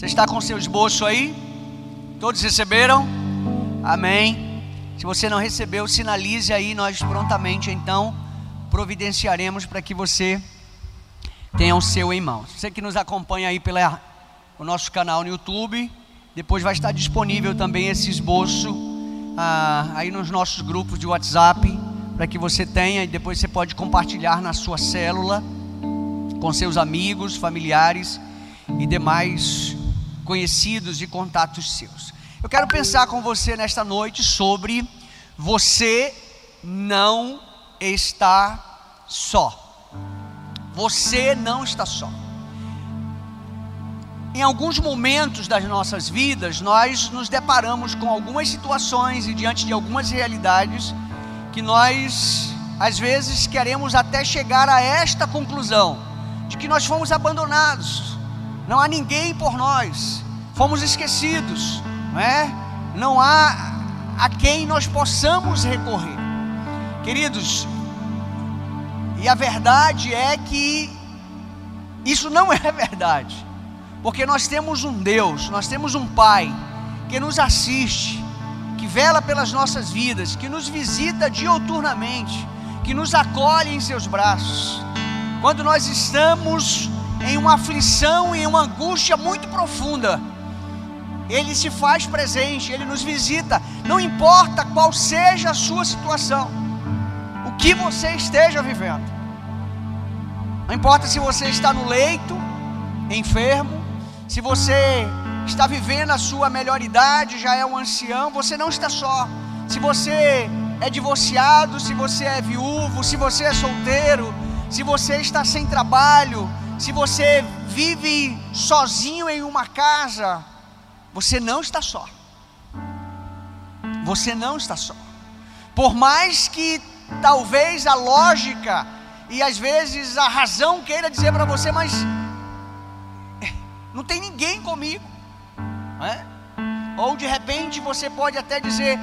Você está com seu esboço aí? Todos receberam? Amém. Se você não recebeu, sinalize aí, nós prontamente então providenciaremos para que você tenha o seu em mãos. Você que nos acompanha aí pelo nosso canal no YouTube, depois vai estar disponível também esse esboço ah, aí nos nossos grupos de WhatsApp, para que você tenha e depois você pode compartilhar na sua célula com seus amigos, familiares e demais conhecidos e contatos seus. Eu quero pensar com você nesta noite sobre você não está só. Você não está só. Em alguns momentos das nossas vidas, nós nos deparamos com algumas situações e diante de algumas realidades que nós, às vezes, queremos até chegar a esta conclusão: de que nós fomos abandonados, não há ninguém por nós, fomos esquecidos, não é? Não há a quem nós possamos recorrer. Queridos, e a verdade é que isso não é verdade. Porque nós temos um Deus, nós temos um Pai que nos assiste, que vela pelas nossas vidas, que nos visita dioturnamente, que nos acolhe em seus braços. Quando nós estamos em uma aflição e uma angústia muito profunda, Ele se faz presente, Ele nos visita, não importa qual seja a sua situação, o que você esteja vivendo, não importa se você está no leito, enfermo, se você está vivendo a sua melhor idade, já é um ancião, você não está só. Se você é divorciado, se você é viúvo, se você é solteiro, se você está sem trabalho, se você vive sozinho em uma casa, você não está só. Você não está só. Por mais que talvez a lógica e às vezes a razão queira dizer para você, mas não tem ninguém comigo. É? Ou de repente você pode até dizer: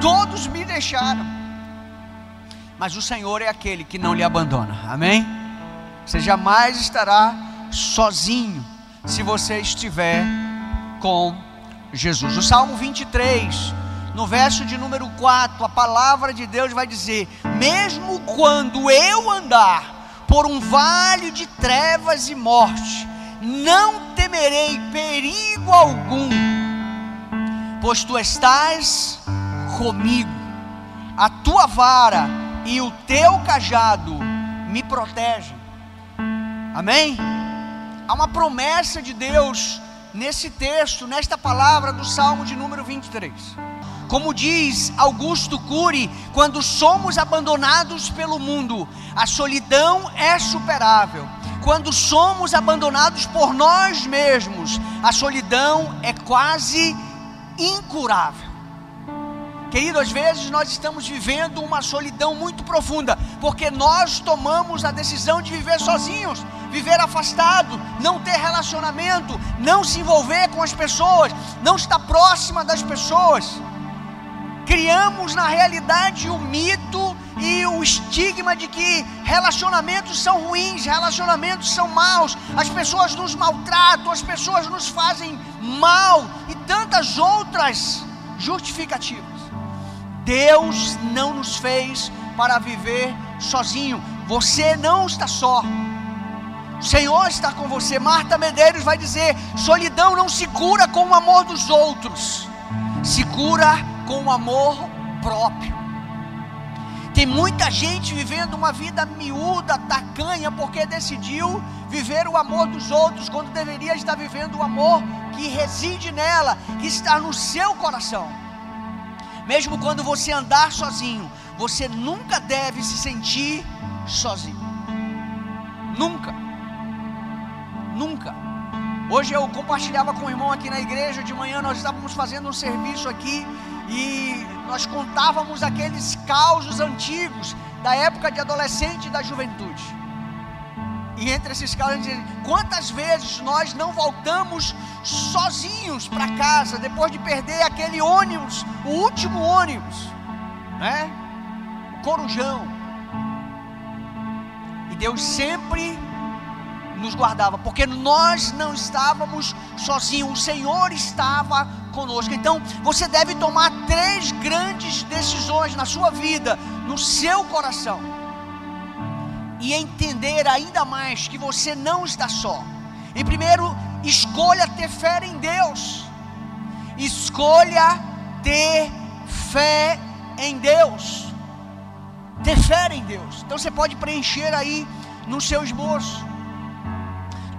todos me deixaram. Mas o Senhor é aquele que não lhe abandona. Amém? Você jamais estará sozinho se você estiver com Jesus. O Salmo 23, no verso de número 4, a palavra de Deus vai dizer: Mesmo quando eu andar por um vale de trevas e morte, não temerei perigo algum, pois tu estás comigo, a tua vara e o teu cajado me protegem. Amém? Há uma promessa de Deus nesse texto, nesta palavra do Salmo de número 23. Como diz Augusto Cury, quando somos abandonados pelo mundo, a solidão é superável quando somos abandonados por nós mesmos, a solidão é quase incurável. Querido, às vezes nós estamos vivendo uma solidão muito profunda, porque nós tomamos a decisão de viver sozinhos, viver afastado, não ter relacionamento, não se envolver com as pessoas, não estar próxima das pessoas. Criamos na realidade o mito e o estigma de que relacionamentos são ruins, relacionamentos são maus, as pessoas nos maltratam, as pessoas nos fazem mal e tantas outras justificativas. Deus não nos fez para viver sozinho, você não está só. O Senhor está com você. Marta Medeiros vai dizer: solidão não se cura com o amor dos outros, se cura com o amor próprio. Tem muita gente vivendo uma vida miúda, tacanha, porque decidiu viver o amor dos outros, quando deveria estar vivendo o amor que reside nela, que está no seu coração. Mesmo quando você andar sozinho, você nunca deve se sentir sozinho. Nunca. Nunca. Hoje eu compartilhava com o irmão aqui na igreja, de manhã nós estávamos fazendo um serviço aqui e nós contávamos aqueles causos antigos da época de adolescente e da juventude. E entre esses casos, quantas vezes nós não voltamos sozinhos para casa depois de perder aquele ônibus, o último ônibus, né? O corujão. E Deus sempre nos guardava, porque nós não estávamos sozinhos, o Senhor estava conosco. Então, você deve tomar três grandes decisões na sua vida, no seu coração, e entender ainda mais que você não está só. E primeiro, escolha ter fé em Deus. Escolha ter fé em Deus. Ter fé em Deus. Então você pode preencher aí no seu esboço.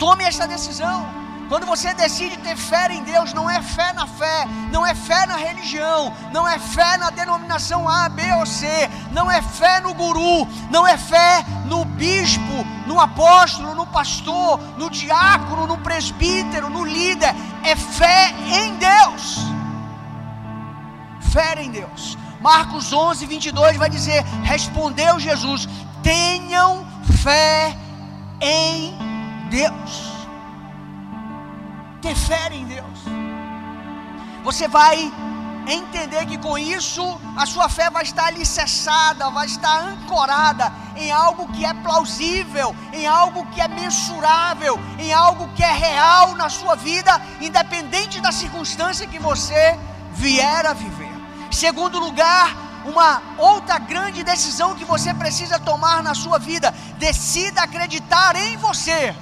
Tome essa decisão. Quando você decide ter fé em Deus, não é fé na fé, não é fé na religião, não é fé na denominação A, B ou C, não é fé no guru, não é fé no bispo, no apóstolo, no pastor, no diácono, no presbítero, no líder, é fé em Deus. Fé em Deus. Marcos 11, 22 vai dizer: Respondeu Jesus: Tenham fé em Deus ter fé em Deus. Você vai entender que com isso a sua fé vai estar alicerçada, vai estar ancorada em algo que é plausível, em algo que é mensurável, em algo que é real na sua vida, independente da circunstância que você vier a viver. Segundo lugar, uma outra grande decisão que você precisa tomar na sua vida, decida acreditar em você.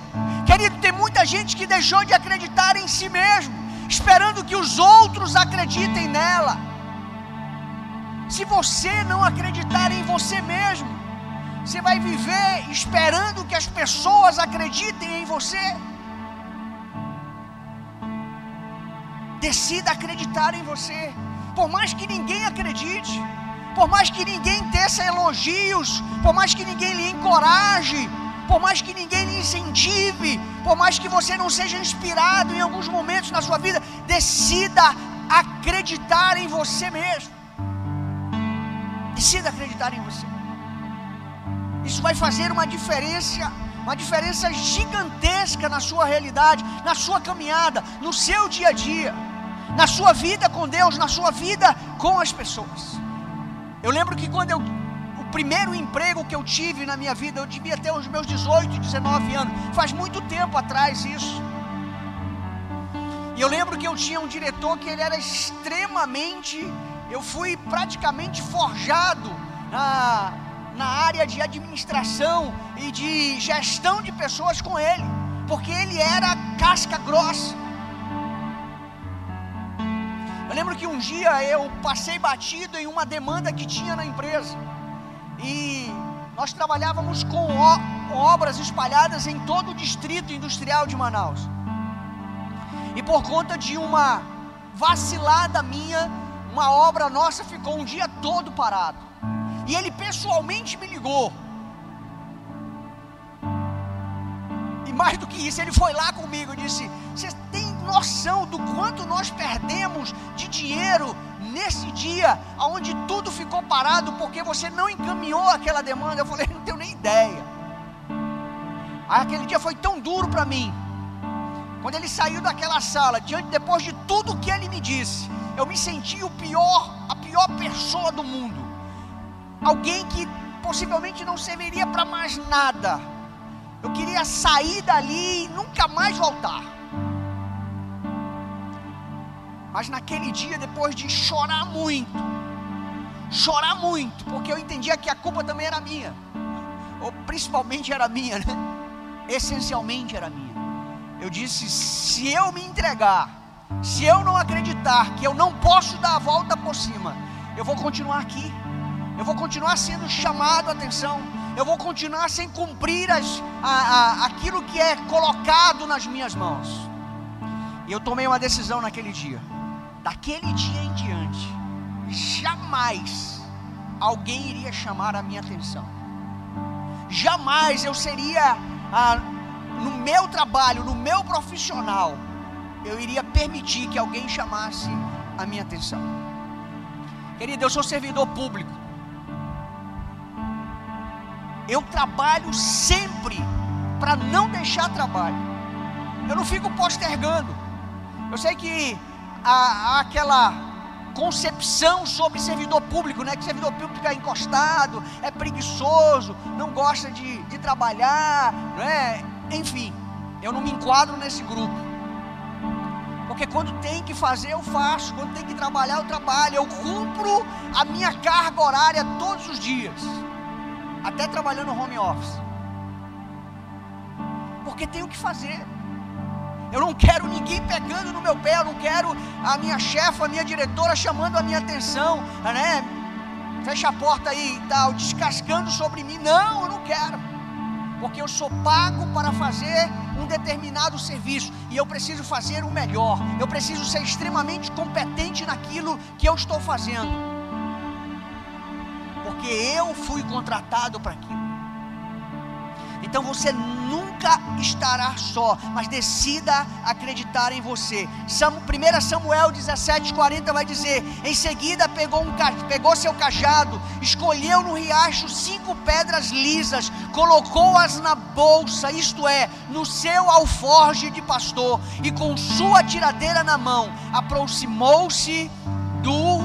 Querido, tem muita gente que deixou de acreditar em si mesmo, esperando que os outros acreditem nela. Se você não acreditar em você mesmo, você vai viver esperando que as pessoas acreditem em você. Decida acreditar em você, por mais que ninguém acredite, por mais que ninguém teça elogios, por mais que ninguém lhe encoraje, por mais que ninguém lhe incentive, por mais que você não seja inspirado em alguns momentos na sua vida, decida acreditar em você mesmo. Decida acreditar em você. Isso vai fazer uma diferença, uma diferença gigantesca na sua realidade, na sua caminhada, no seu dia a dia, na sua vida com Deus, na sua vida com as pessoas. Eu lembro que quando eu primeiro emprego que eu tive na minha vida, eu devia ter os meus 18, 19 anos, faz muito tempo atrás isso. E eu lembro que eu tinha um diretor que ele era extremamente, eu fui praticamente forjado na, na área de administração e de gestão de pessoas com ele, porque ele era casca grossa. Eu lembro que um dia eu passei batido em uma demanda que tinha na empresa. E nós trabalhávamos com, obras espalhadas em todo o distrito industrial de Manaus. E por conta de uma vacilada minha, uma obra nossa ficou um dia todo parado. E ele pessoalmente me ligou. E mais do que isso, ele foi lá comigo e disse: Você tem noção do quanto nós perdemos de dinheiro nesse dia, onde tudo ficou parado porque você não encaminhou aquela demanda, eu falei, não tenho nem ideia. Aquele dia foi tão duro para mim. Quando ele saiu daquela sala, diante depois de tudo que ele me disse, eu me senti o pior, a pior pessoa do mundo. Alguém que possivelmente não serviria para mais nada. Eu queria sair dali e nunca mais voltar. Mas naquele dia, depois de chorar muito, chorar muito, porque eu entendia que a culpa também era minha, ou principalmente era minha, né? essencialmente era minha. Eu disse: se eu me entregar, se eu não acreditar que eu não posso dar a volta por cima, eu vou continuar aqui, eu vou continuar sendo chamado a atenção, eu vou continuar sem cumprir as, a, a, aquilo que é colocado nas minhas mãos. E eu tomei uma decisão naquele dia daquele dia em diante, jamais alguém iria chamar a minha atenção. Jamais eu seria, ah, no meu trabalho, no meu profissional, eu iria permitir que alguém chamasse a minha atenção. Querido, eu sou servidor público. Eu trabalho sempre para não deixar trabalho. Eu não fico postergando. Eu sei que a, aquela concepção sobre servidor público, né? Que servidor público é encostado, é preguiçoso, não gosta de, de trabalhar, né? Enfim, Eu não me enquadro nesse grupo. Porque quando tem que fazer, eu faço. Quando tem que trabalhar, eu trabalho. Eu cumpro a minha carga horária todos os dias. Até trabalhando home office. Porque tenho que fazer. Eu não quero ninguém pegando no meu pé, eu não quero a minha chefa, a minha diretora chamando a minha atenção, né? Fecha a porta aí e tal, descascando sobre mim. Não, eu não quero. Porque eu sou pago para fazer um determinado serviço e eu preciso fazer o melhor. Eu preciso ser extremamente competente naquilo que eu estou fazendo. Porque eu fui contratado para aquilo. Então você nunca estará só, mas decida acreditar em você. 1 Samuel 17,40 vai dizer: Em seguida pegou, um, pegou seu cajado, escolheu no riacho cinco pedras lisas, colocou-as na bolsa, isto é, no seu alforge de pastor, e com sua tiradeira na mão, aproximou-se do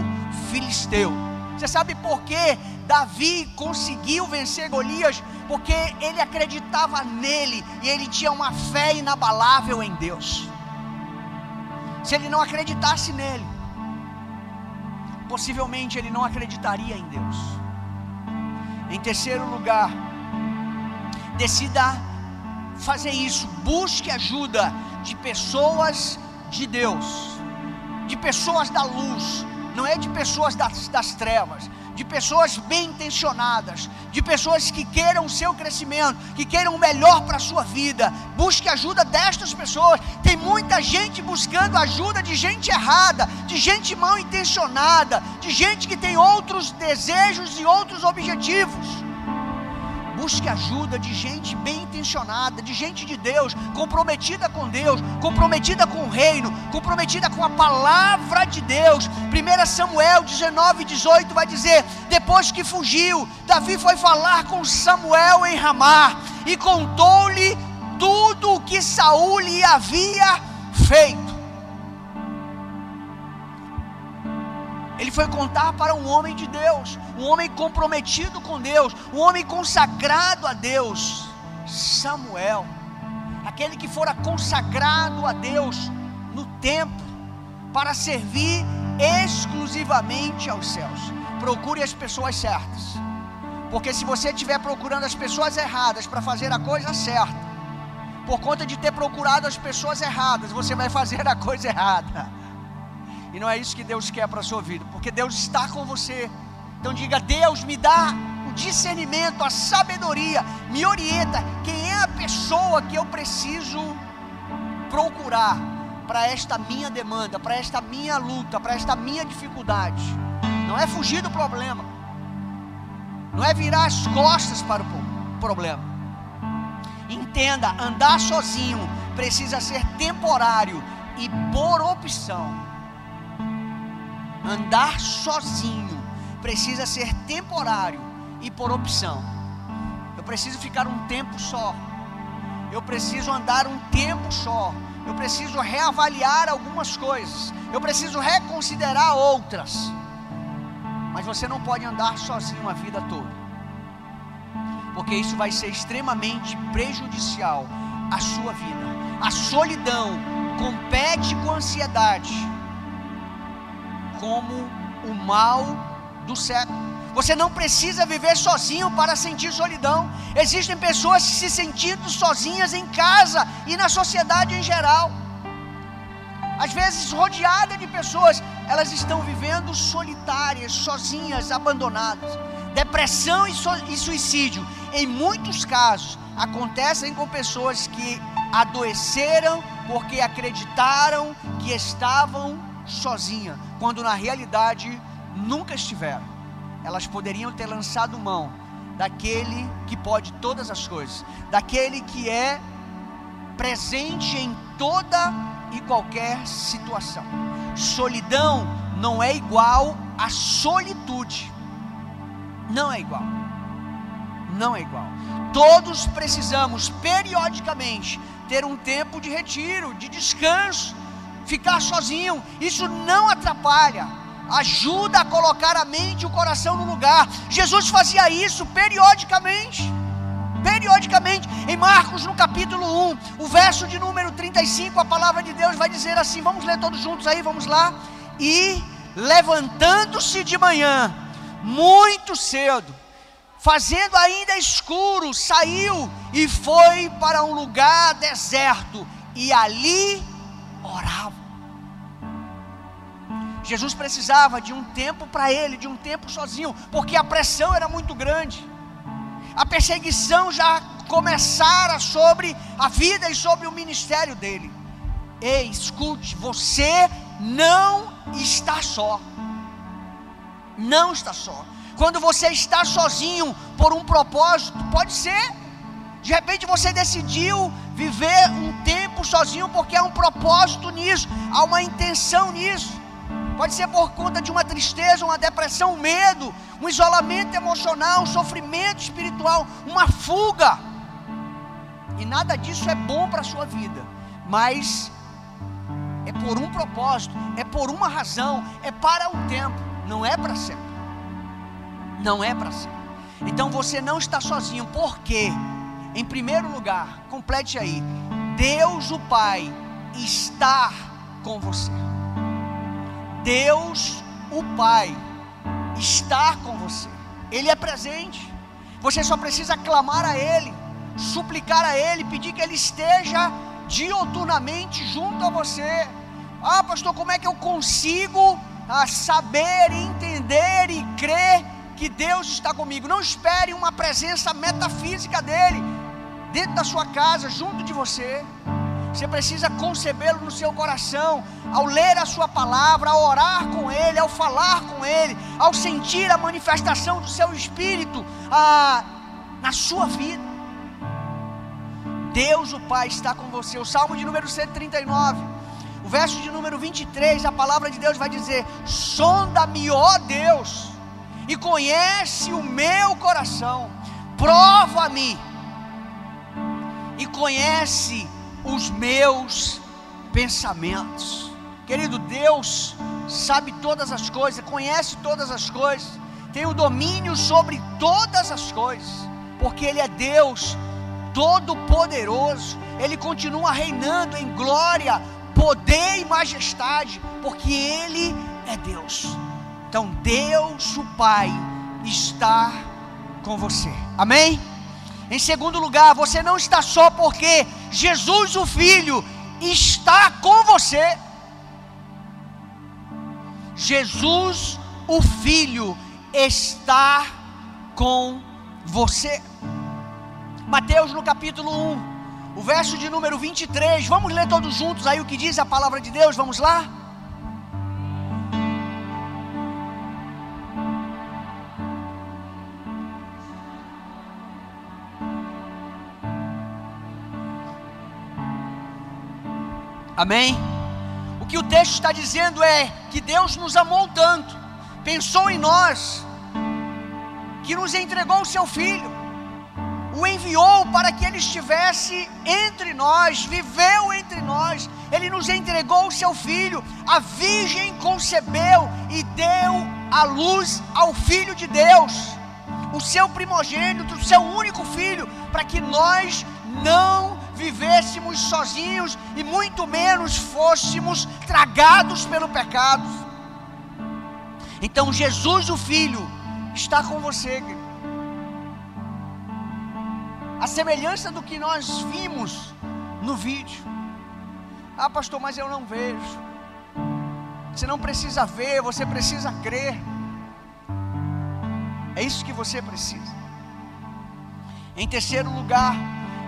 filisteu. Você sabe por que Davi conseguiu vencer Golias? porque ele acreditava nele e ele tinha uma fé inabalável em Deus. Se ele não acreditasse nele, possivelmente ele não acreditaria em Deus. Em terceiro lugar, decida fazer isso, busque ajuda de pessoas de Deus, de pessoas da luz, não é de pessoas das, das trevas, de pessoas bem intencionadas, de pessoas que queiram o seu crescimento, que queiram o melhor para a sua vida. Busque ajuda destas pessoas. Tem muita gente buscando ajuda de gente errada, de gente mal intencionada, de gente que tem outros desejos e outros objetivos. Busque ajuda de gente bem intencionada, de gente de Deus, comprometida com Deus, comprometida com o reino, comprometida com a palavra de Deus. 1 Samuel 19, 18 vai dizer: Depois que fugiu, Davi foi falar com Samuel em Ramá e contou-lhe tudo o que Saul lhe havia feito. Ele foi contar para um homem de Deus, um homem comprometido com Deus, um homem consagrado a Deus, Samuel, aquele que fora consagrado a Deus no templo para servir exclusivamente aos céus. Procure as pessoas certas, porque se você estiver procurando as pessoas erradas para fazer a coisa certa, por conta de ter procurado as pessoas erradas, você vai fazer a coisa errada. E não é isso que Deus quer para a sua vida, porque Deus está com você. Então diga: Deus, me dá o discernimento, a sabedoria, me orienta. Quem é a pessoa que eu preciso procurar para esta minha demanda, para esta minha luta, para esta minha dificuldade? Não é fugir do problema, não é virar as costas para o problema. Entenda: andar sozinho precisa ser temporário e por opção. Andar sozinho precisa ser temporário e por opção. Eu preciso ficar um tempo só. Eu preciso andar um tempo só. Eu preciso reavaliar algumas coisas. Eu preciso reconsiderar outras. Mas você não pode andar sozinho a vida toda. Porque isso vai ser extremamente prejudicial à sua vida. A solidão compete com a ansiedade como o mal do século. Você não precisa viver sozinho para sentir solidão. Existem pessoas se sentindo sozinhas em casa e na sociedade em geral. Às vezes rodeada de pessoas, elas estão vivendo solitárias, sozinhas, abandonadas. Depressão e suicídio, em muitos casos, acontecem com pessoas que adoeceram porque acreditaram que estavam sozinha, quando na realidade nunca estiveram. Elas poderiam ter lançado mão daquele que pode todas as coisas, daquele que é presente em toda e qualquer situação. Solidão não é igual a solitude. Não é igual. Não é igual. Todos precisamos periodicamente ter um tempo de retiro, de descanso, ficar sozinho, isso não atrapalha. Ajuda a colocar a mente e o coração no lugar. Jesus fazia isso periodicamente. periodicamente. Em Marcos, no capítulo 1, o verso de número 35, a palavra de Deus vai dizer assim: vamos ler todos juntos aí, vamos lá. E levantando-se de manhã, muito cedo, fazendo ainda escuro, saiu e foi para um lugar deserto e ali orava. Jesus precisava de um tempo para ele, de um tempo sozinho, porque a pressão era muito grande. A perseguição já começara sobre a vida e sobre o ministério dele. Ei, escute, você não está só. Não está só. Quando você está sozinho por um propósito, pode ser. De repente você decidiu viver um tempo sozinho porque há um propósito nisso, há uma intenção nisso. Pode ser por conta de uma tristeza, uma depressão, um medo, um isolamento emocional, um sofrimento espiritual, uma fuga. E nada disso é bom para a sua vida, mas é por um propósito, é por uma razão, é para um tempo, não é para sempre. Não é para sempre. Então você não está sozinho, porque, em primeiro lugar, complete aí: Deus o Pai está com você. Deus, o Pai, está com você. Ele é presente. Você só precisa clamar a Ele, suplicar a Ele, pedir que Ele esteja dioturnamente junto a você. Ah, pastor, como é que eu consigo ah, saber, entender e crer que Deus está comigo? Não espere uma presença metafísica dele dentro da sua casa, junto de você. Você precisa concebê-lo no seu coração, ao ler a sua palavra, ao orar com ele, ao falar com ele, ao sentir a manifestação do seu espírito ah, na sua vida. Deus, o Pai, está com você. O Salmo de número 139, o verso de número 23, a palavra de Deus vai dizer: Sonda-me, ó Deus, e conhece o meu coração, prova-me e conhece os meus pensamentos. Querido Deus, sabe todas as coisas, conhece todas as coisas, tem o domínio sobre todas as coisas, porque Ele é Deus Todo-Poderoso, Ele continua reinando em glória, poder e majestade, porque Ele é Deus. Então, Deus, o Pai, está com você. Amém? Em segundo lugar, você não está só porque Jesus, o Filho, está com você. Jesus, o Filho, está com você. Mateus no capítulo 1, o verso de número 23. Vamos ler todos juntos aí o que diz a palavra de Deus? Vamos lá? Amém? O que o texto está dizendo é que Deus nos amou tanto, pensou em nós, que nos entregou o seu filho, o enviou para que ele estivesse entre nós, viveu entre nós, ele nos entregou o seu filho, a virgem concebeu e deu a luz ao filho de Deus, o seu primogênito, o seu único filho, para que nós não vivêssemos sozinhos e muito menos fôssemos tragados pelo pecado. Então Jesus, o Filho, está com você. A semelhança do que nós vimos no vídeo. Ah, pastor, mas eu não vejo. Você não precisa ver, você precisa crer. É isso que você precisa. Em terceiro lugar,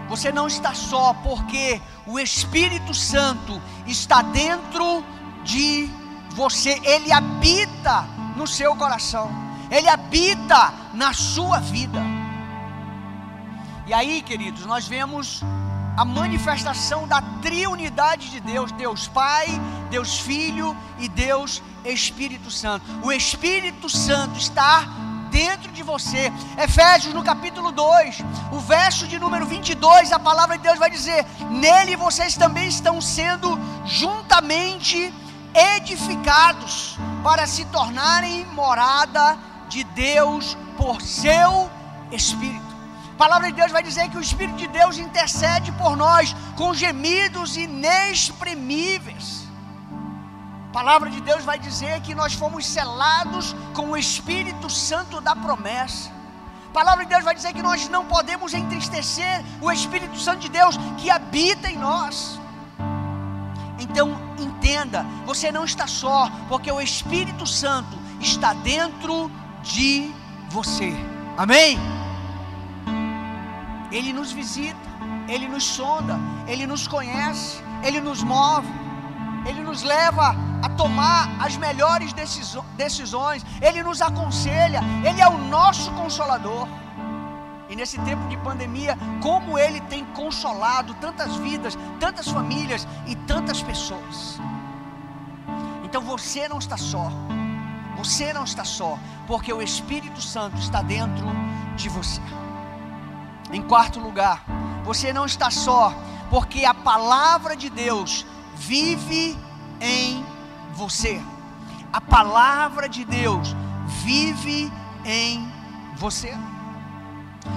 você não está só, porque o Espírito Santo está dentro de você, ele habita no seu coração, ele habita na sua vida. E aí, queridos, nós vemos a manifestação da triunidade de Deus: Deus Pai, Deus Filho e Deus Espírito Santo. O Espírito Santo está dentro de você. Efésios no capítulo 2, o verso de número 22, a palavra de Deus vai dizer: Nele vocês também estão sendo juntamente edificados para se tornarem morada de Deus por seu Espírito. A palavra de Deus vai dizer que o Espírito de Deus intercede por nós com gemidos inexprimíveis. Palavra de Deus vai dizer que nós fomos selados com o Espírito Santo da promessa. A palavra de Deus vai dizer que nós não podemos entristecer o Espírito Santo de Deus que habita em nós. Então entenda, você não está só, porque o Espírito Santo está dentro de você. Amém? Ele nos visita, ele nos sonda, ele nos conhece, ele nos move, ele nos leva a tomar as melhores decisões, ele nos aconselha, ele é o nosso consolador. E nesse tempo de pandemia, como ele tem consolado tantas vidas, tantas famílias e tantas pessoas. Então você não está só. Você não está só, porque o Espírito Santo está dentro de você. Em quarto lugar, você não está só, porque a palavra de Deus vive em você. A palavra de Deus vive em você.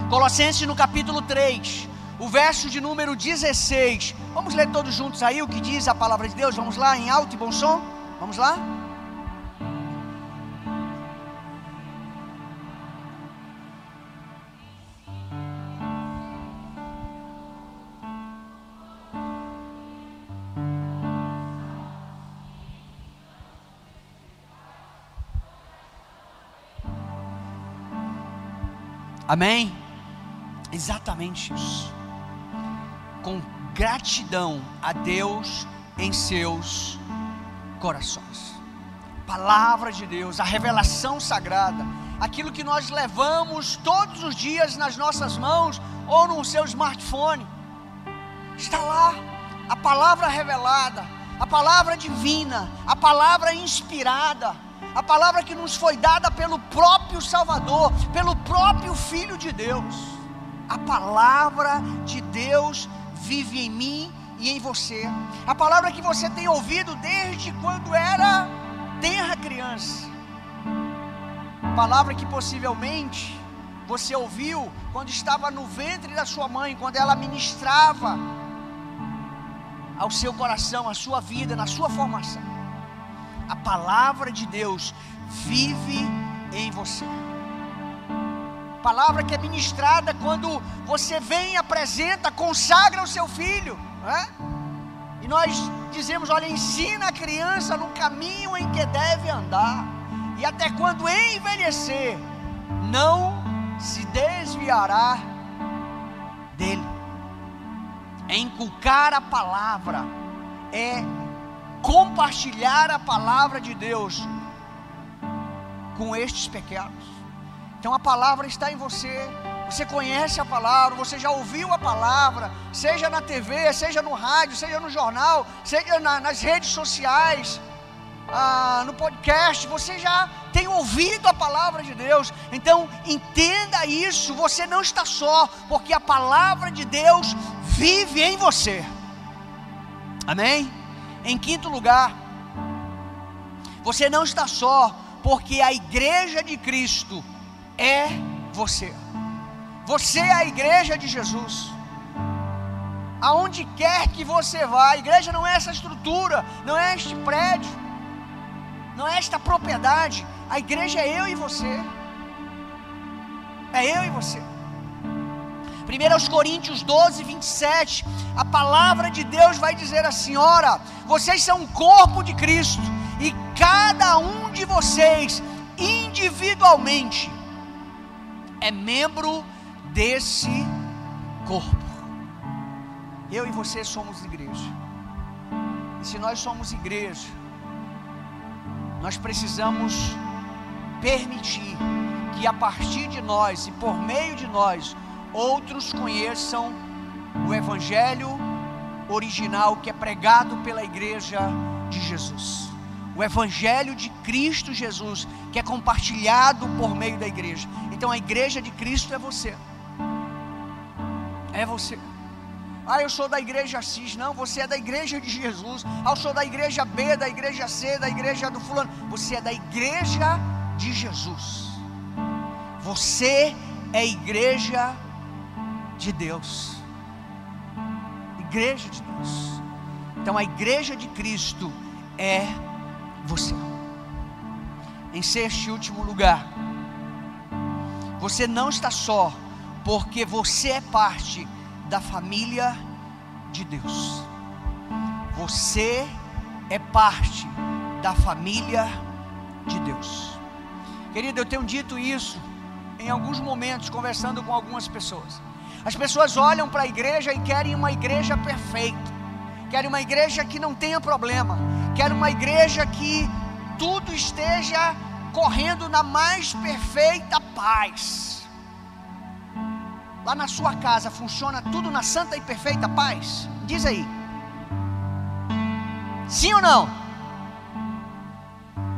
Colossenses no capítulo 3, o verso de número 16. Vamos ler todos juntos aí o que diz a palavra de Deus? Vamos lá em alto e bom som? Vamos lá? Amém? Exatamente isso. Com gratidão a Deus em seus corações. Palavra de Deus, a revelação sagrada, aquilo que nós levamos todos os dias nas nossas mãos ou no seu smartphone. Está lá a palavra revelada, a palavra divina, a palavra inspirada a palavra que nos foi dada pelo próprio Salvador, pelo próprio Filho de Deus. A palavra de Deus vive em mim e em você. A palavra que você tem ouvido desde quando era terra criança. Palavra que possivelmente você ouviu quando estava no ventre da sua mãe, quando ela ministrava ao seu coração, à sua vida, na sua formação a palavra de Deus vive em você. Palavra que é ministrada quando você vem, apresenta, consagra o seu filho. Né? E nós dizemos: olha, ensina a criança no caminho em que deve andar, e até quando envelhecer, não se desviará dele. É inculcar a palavra, é compartilhar a palavra de Deus com estes pequenos. Então a palavra está em você. Você conhece a palavra, você já ouviu a palavra, seja na TV, seja no rádio, seja no jornal, seja na, nas redes sociais, ah, no podcast, você já tem ouvido a palavra de Deus. Então entenda isso, você não está só, porque a palavra de Deus vive em você. Amém? Em quinto lugar, você não está só, porque a igreja de Cristo é você. Você é a igreja de Jesus. Aonde quer que você vá, a igreja não é essa estrutura, não é este prédio, não é esta propriedade. A igreja é eu e você. É eu e você. 1 Coríntios 12, 27, a palavra de Deus vai dizer assim: ora, vocês são o corpo de Cristo, e cada um de vocês, individualmente, é membro desse corpo. Eu e você somos igreja. E se nós somos igreja, nós precisamos permitir que a partir de nós e por meio de nós, outros conheçam o Evangelho original que é pregado pela Igreja de Jesus. O Evangelho de Cristo Jesus, que é compartilhado por meio da igreja. Então a igreja de Cristo é você. É você. Ah, eu sou da igreja X. Não, você é da igreja de Jesus. Ah, eu sou da igreja B, da igreja C, da igreja do fulano. Você é da igreja de Jesus. Você é igreja de Deus. Igreja de Deus. Então a igreja de Cristo é você. Em sexto e último lugar, você não está só, porque você é parte da família de Deus. Você é parte da família de Deus. Querido, eu tenho dito isso em alguns momentos, conversando com algumas pessoas. As pessoas olham para a igreja e querem uma igreja perfeita, querem uma igreja que não tenha problema, querem uma igreja que tudo esteja correndo na mais perfeita paz. Lá na sua casa funciona tudo na santa e perfeita paz? Diz aí. Sim ou não?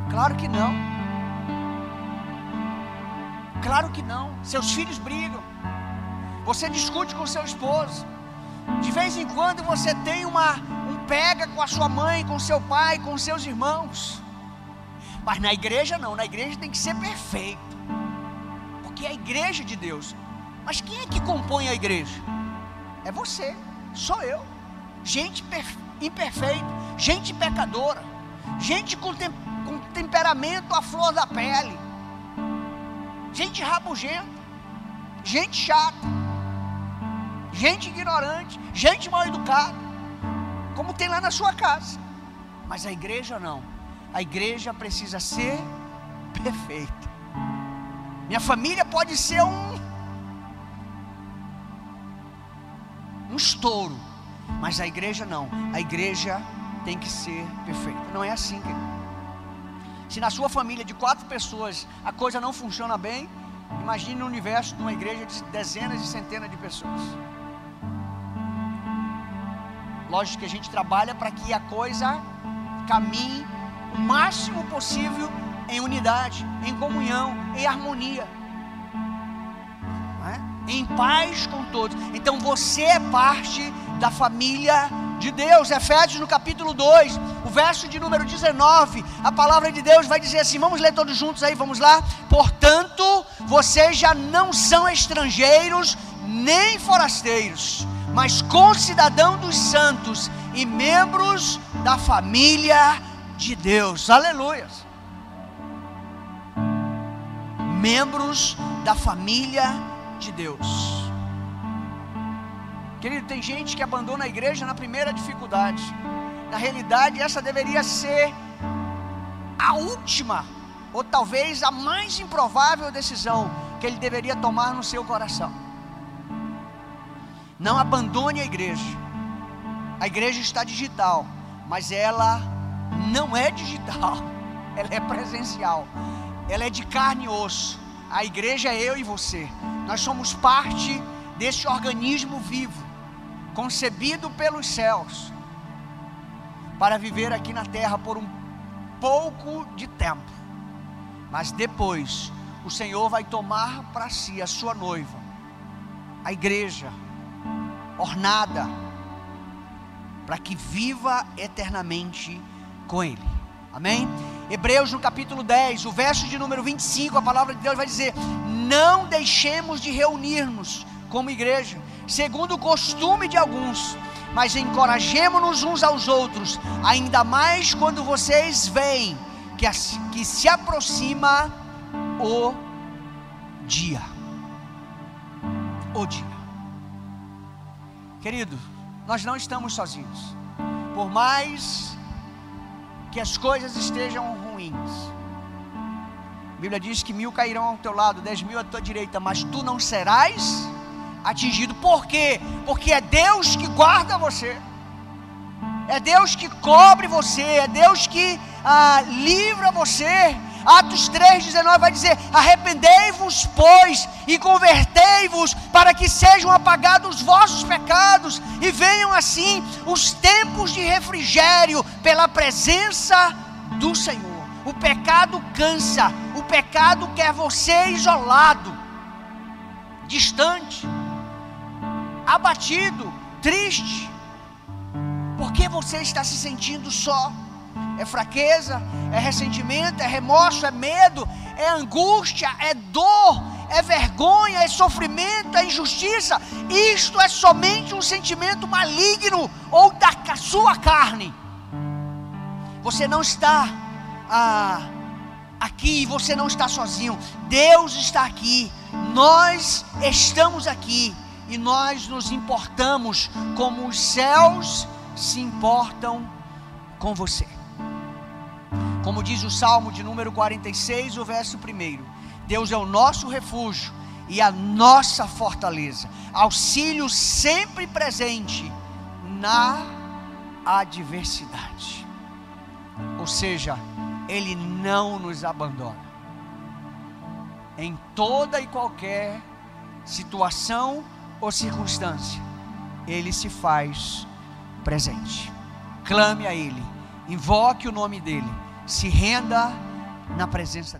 Claro que não. Claro que não. Seus filhos brigam. Você discute com seu esposo. De vez em quando você tem uma um pega com a sua mãe, com seu pai, com seus irmãos. Mas na igreja não, na igreja tem que ser perfeito. Porque é a igreja de Deus. Mas quem é que compõe a igreja? É você, sou eu. Gente imperfeita, gente pecadora, gente com, tem, com temperamento à flor da pele, gente rabugenta, gente chata, gente ignorante, gente mal educada, como tem lá na sua casa. Mas a igreja não. A igreja precisa ser perfeita. Minha família pode ser um um estouro, mas a igreja não. A igreja tem que ser perfeita. Não é assim, querido. Se na sua família de quatro pessoas a coisa não funciona bem, imagine no universo de uma igreja de dezenas e centenas de pessoas. Lógico que a gente trabalha para que a coisa caminhe o máximo possível em unidade, em comunhão, em harmonia, é? em paz com todos. Então você é parte da família de Deus. Efésios no capítulo 2, o verso de número 19, a palavra de Deus vai dizer assim: vamos ler todos juntos aí, vamos lá. Portanto, vocês já não são estrangeiros nem forasteiros, mas concidadão dos santos e membros da família de Deus. Aleluia. Membros da família de Deus. Querido, tem gente que abandona a igreja na primeira dificuldade. Na realidade, essa deveria ser a última, ou talvez a mais improvável decisão que ele deveria tomar no seu coração. Não abandone a igreja. A igreja está digital, mas ela não é digital, ela é presencial, ela é de carne e osso. A igreja é eu e você, nós somos parte desse organismo vivo, concebido pelos céus, para viver aqui na terra por um pouco de tempo, mas depois o Senhor vai tomar para si a sua noiva, a igreja, ornada, para que viva eternamente com Ele. Amém? Hebreus no capítulo 10, o verso de número 25, a palavra de Deus vai dizer: Não deixemos de reunir-nos como igreja, segundo o costume de alguns, mas encorajemos-nos uns aos outros, ainda mais quando vocês veem que, que se aproxima o dia. O dia. Querido, nós não estamos sozinhos. Por mais que as coisas estejam ruins. A Bíblia diz que mil cairão ao teu lado, dez mil à tua direita, mas tu não serás atingido. Por quê? Porque é Deus que guarda você. É Deus que cobre você, é Deus que ah, livra você. Atos 3,19 vai dizer: Arrependei-vos, pois, e convertei-vos, para que sejam apagados os vossos pecados, e venham assim os tempos de refrigério pela presença do Senhor. O pecado cansa, o pecado quer você isolado, distante, abatido, triste. Por que você está se sentindo só? É fraqueza, é ressentimento, é remorso, é medo, é angústia, é dor, é vergonha, é sofrimento, é injustiça. Isto é somente um sentimento maligno ou da sua carne. Você não está ah, aqui, você não está sozinho. Deus está aqui. Nós estamos aqui e nós nos importamos como os céus se importam com você. Como diz o Salmo de número 46, o verso 1. Deus é o nosso refúgio e a nossa fortaleza, auxílio sempre presente na adversidade. Ou seja, Ele não nos abandona. Em toda e qualquer situação ou circunstância, Ele se faz presente. Clame a Ele, invoque o nome dEle se renda na presença.